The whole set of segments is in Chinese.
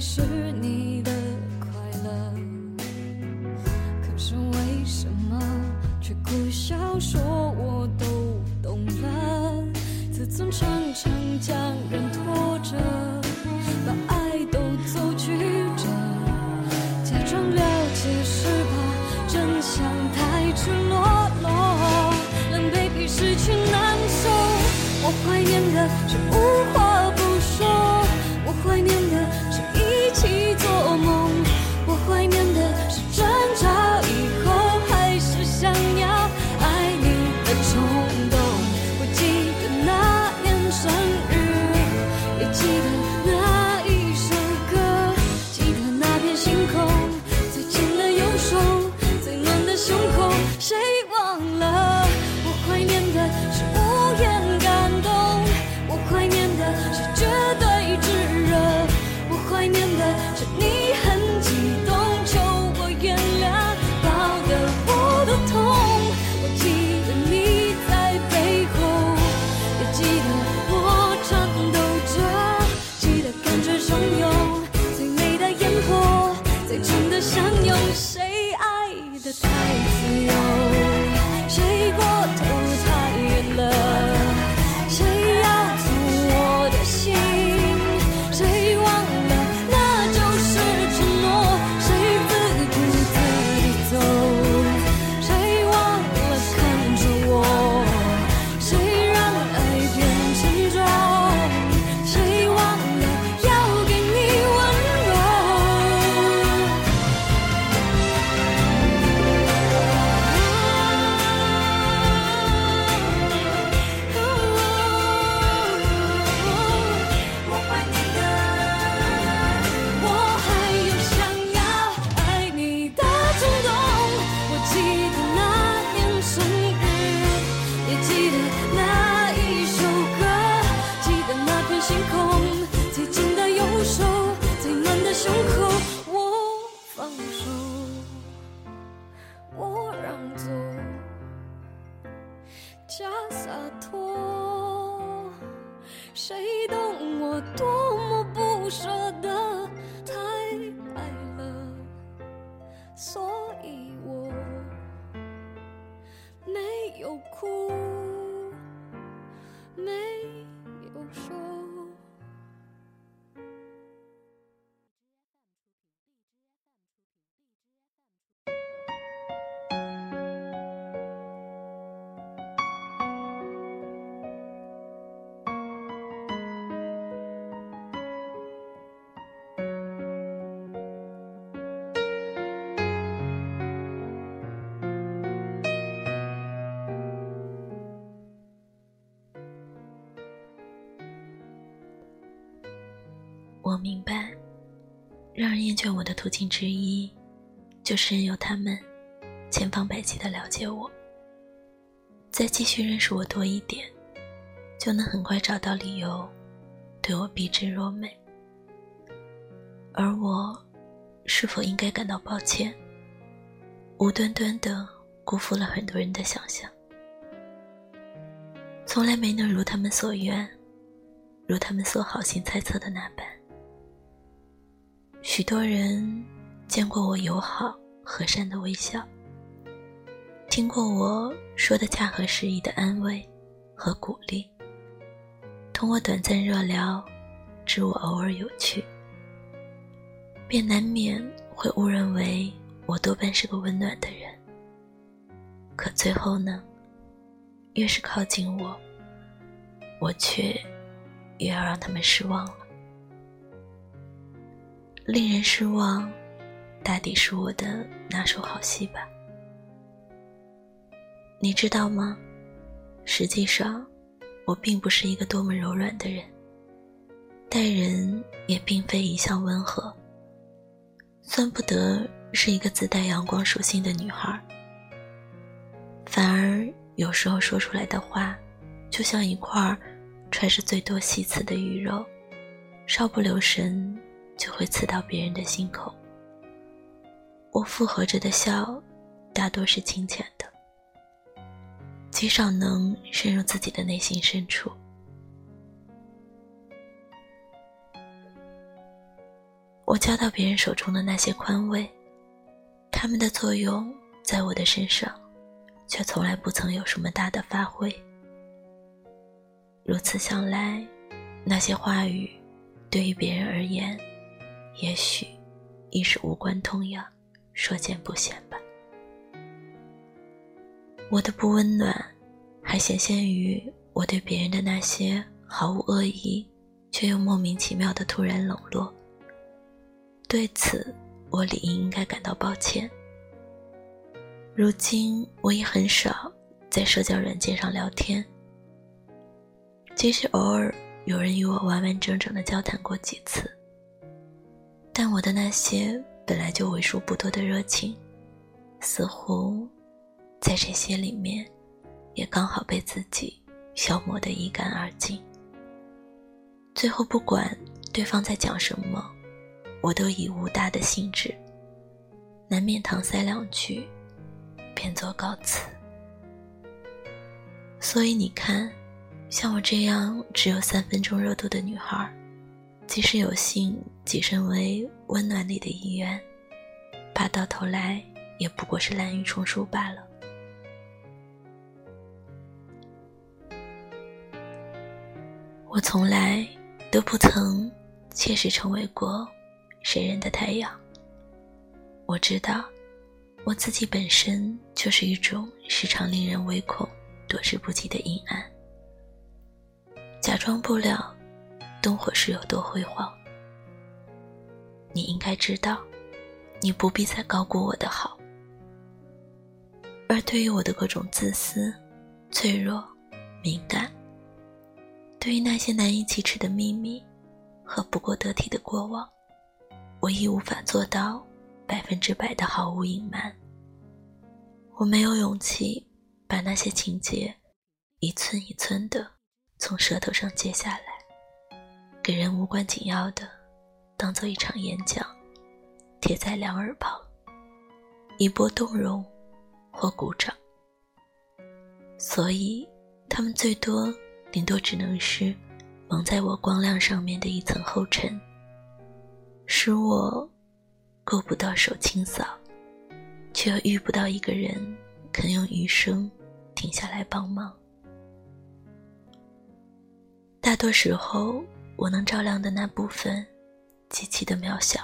是你。谁懂我多么不舍？我明白让人厌倦我的途径之一就是任由他们千方百计的了解我。再继续认识我多一点就能很快找到理由对我避之若美。而我是否应该感到抱歉？无端端的辜负了很多人的想象。从来没能如他们所愿如他们所好心猜测的那般许多人见过我友好和善的微笑，听过我说的恰合时宜的安慰和鼓励，同我短暂热聊，知我偶尔有趣，便难免会误认为我多半是个温暖的人。可最后呢，越是靠近我，我却越要让他们失望了。令人失望，大抵是我的拿手好戏吧。你知道吗？实际上，我并不是一个多么柔软的人，待人也并非一向温和，算不得是一个自带阳光属性的女孩。反而有时候说出来的话，就像一块揣着最多细刺的鱼肉，稍不留神。就会刺到别人的心口。我附和着的笑，大多是清浅的，极少能深入自己的内心深处。我交到别人手中的那些宽慰，他们的作用在我的身上，却从来不曾有什么大的发挥。如此想来，那些话语，对于别人而言。也许，亦是无关痛痒，说见不鲜吧。我的不温暖，还显现于我对别人的那些毫无恶意，却又莫名其妙的突然冷落。对此，我理应应该感到抱歉。如今，我已很少在社交软件上聊天，即使偶尔有人与我完完整整的交谈过几次。但我的那些本来就为数不多的热情，似乎在这些里面，也刚好被自己消磨得一干二净。最后，不管对方在讲什么，我都以无大的兴致，难免搪塞两句，便作告辞。所以你看，像我这样只有三分钟热度的女孩。即使有幸跻身为温暖里的一员，怕到头来也不过是滥竽充数罢了。我从来都不曾切实成为过谁人的太阳。我知道，我自己本身就是一种时常令人唯恐躲之不及的阴暗，假装不了。灯火是有多辉煌？你应该知道，你不必再高估我的好。而对于我的各种自私、脆弱、敏感，对于那些难以启齿的秘密和不过得体的过往，我亦无法做到百分之百的毫无隐瞒。我没有勇气把那些情节一寸一寸的从舌头上揭下来。给人无关紧要的，当做一场演讲，贴在两耳旁，以博动容或鼓掌。所以，他们最多顶多只能是蒙在我光亮上面的一层厚尘，使我够不到手清扫，却又遇不到一个人肯用余生停下来帮忙。大多时候。我能照亮的那部分，极其的渺小，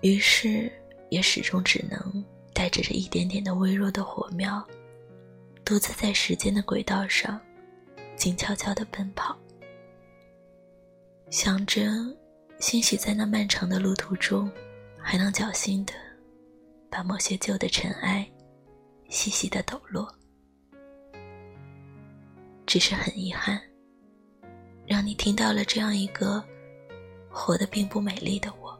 于是也始终只能带着这一点点的微弱的火苗，独自在时间的轨道上，静悄悄的奔跑，想着，兴许在那漫长的路途中，还能侥幸的，把某些旧的尘埃，细细的抖落。只是很遗憾。让你听到了这样一个活得并不美丽的我。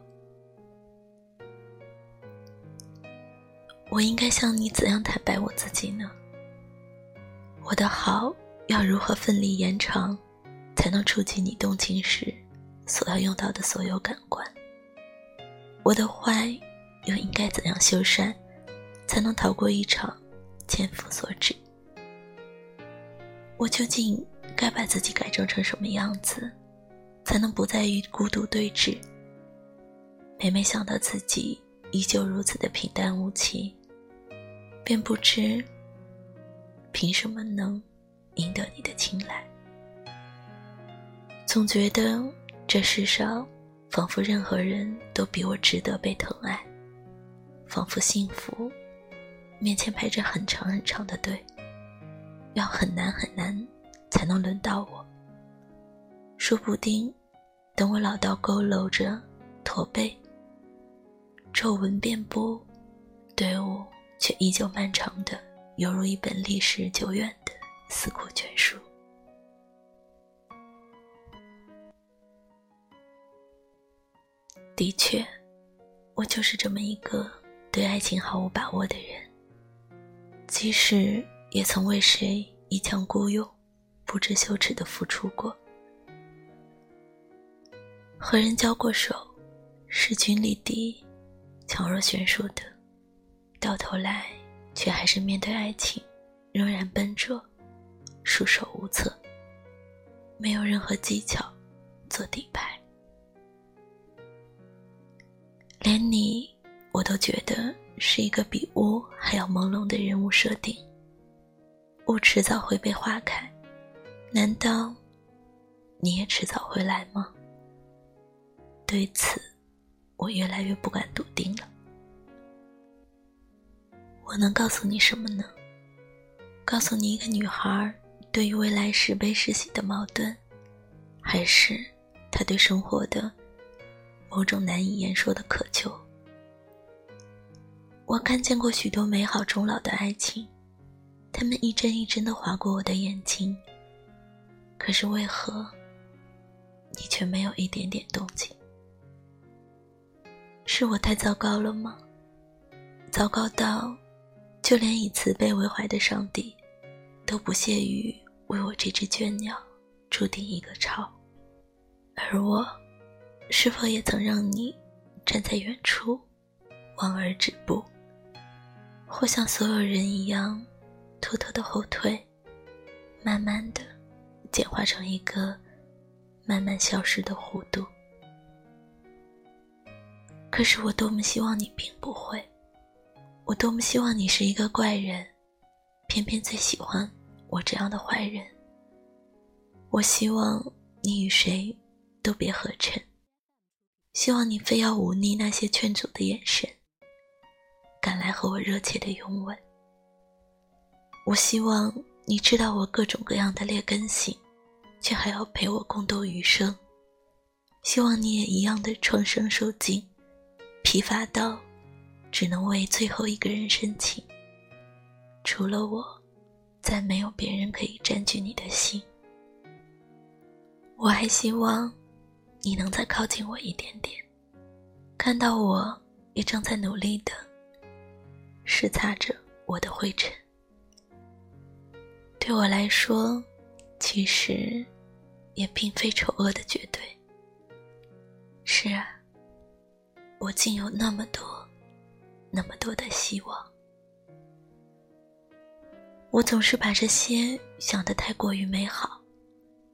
我应该向你怎样坦白我自己呢？我的好要如何奋力延长，才能触及你动情时所要用到的所有感官？我的坏又应该怎样修缮，才能逃过一场千夫所指？我究竟该把自己改正成什么样子，才能不再与孤独对峙？每每想到自己依旧如此的平淡无奇，便不知凭什么能赢得你的青睐。总觉得这世上仿佛任何人都比我值得被疼爱，仿佛幸福面前排着很长很长的队。要很难很难才能轮到我。说不定，等我老到佝偻着驼背，皱纹遍布，队伍却依旧漫长的，犹如一本历史久远的四库全书。的确，我就是这么一个对爱情毫无把握的人，即使。也曾为谁一腔孤勇，不知羞耻的付出过。和人交过手，势均力敌，强弱悬殊的，到头来却还是面对爱情，仍然笨拙，束手无策，没有任何技巧做底牌。连你，我都觉得是一个比雾还要朦胧的人物设定。雾迟早会被化开，难道你也迟早会来吗？对此，我越来越不敢笃定了。我能告诉你什么呢？告诉你一个女孩对于未来是悲是喜的矛盾，还是她对生活的某种难以言说的渴求？我看见过许多美好终老的爱情。他们一帧一帧的划过我的眼睛，可是为何你却没有一点点动静？是我太糟糕了吗？糟糕到就连以慈悲为怀的上帝都不屑于为我这只倦鸟注定一个巢，而我是否也曾让你站在远处望而止步，或像所有人一样？偷偷的后退，慢慢的简化成一个慢慢消失的弧度。可是我多么希望你并不会，我多么希望你是一个怪人，偏偏最喜欢我这样的坏人。我希望你与谁都别合衬，希望你非要忤逆那些劝阻的眼神，赶来和我热切的拥吻。我希望你知道我各种各样的劣根性，却还要陪我共度余生。希望你也一样的创伤受尽，疲乏到只能为最后一个人深情。除了我，再没有别人可以占据你的心。我还希望你能再靠近我一点点，看到我也正在努力的拭擦着我的灰尘。对我来说，其实也并非丑恶的绝对。是啊，我竟有那么多、那么多的希望。我总是把这些想得太过于美好，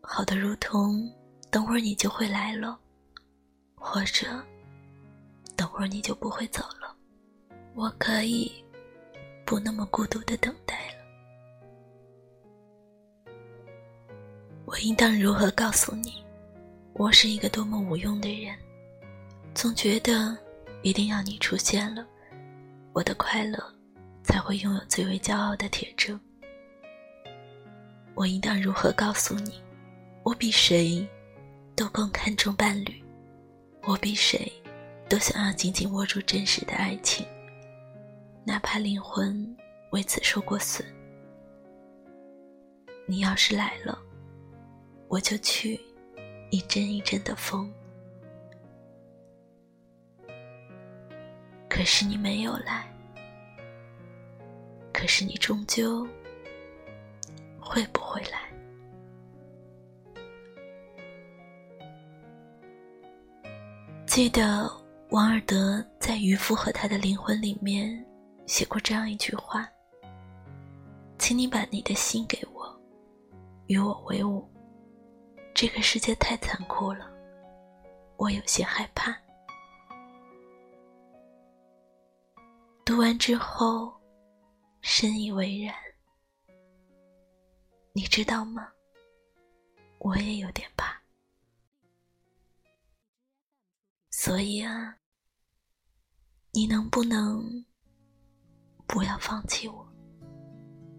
好的如同等会儿你就会来了，或者等会儿你就不会走了。我可以不那么孤独的等待了。我应当如何告诉你，我是一个多么无用的人？总觉得一定要你出现了，我的快乐才会拥有最为骄傲的铁证。我应当如何告诉你，我比谁都更看重伴侣，我比谁都想要紧紧握住真实的爱情，哪怕灵魂为此受过损。你要是来了。我就去一阵一阵的风，可是你没有来，可是你终究会不会来？记得王尔德在《渔夫和他的灵魂》里面写过这样一句话：“请你把你的心给我，与我为伍。这个世界太残酷了，我有些害怕。”读完之后，深以为然。你知道吗？我也有点怕。所以啊，你能不能不要放弃我？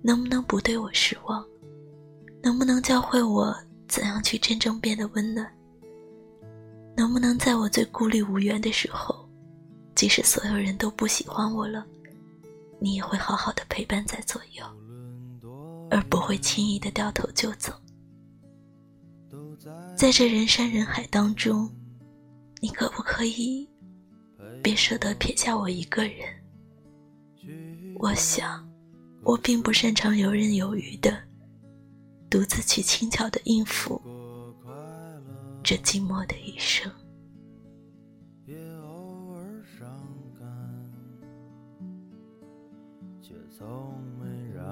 能不能不对我失望？能不能教会我怎样去真正变得温暖？能不能在我最孤立无援的时候，即使所有人都不喜欢我了，你也会好好的陪伴在左右，而不会轻易的掉头就走？在这人山人海当中。你可不可以别舍得撇下我一个人？我想，我并不擅长游刃有余的独自去轻巧的应付这寂寞的一生。从没让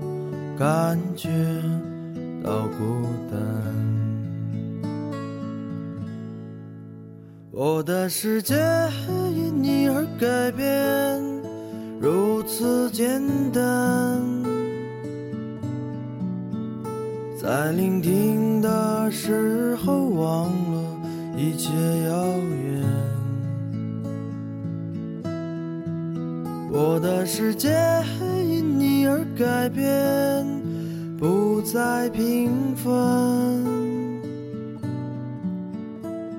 我感觉到孤单。我的世界因你而改变，如此简单。在聆听的时候，忘了一切遥远。我的世界因你而改变，不再平凡。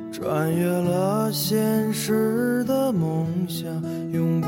穿越了现实的梦想，永不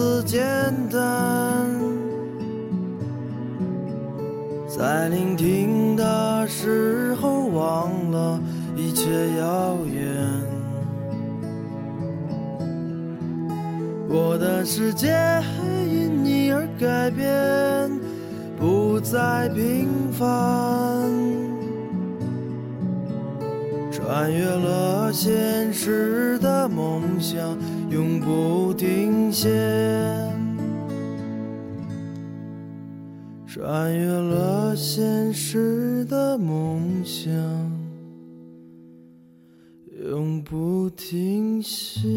此简单。在聆听的时候，忘了一切遥远。我的世界因你而改变，不再平凡。穿越了现实的梦想，永不停歇。穿越了现实的梦想，永不停歇。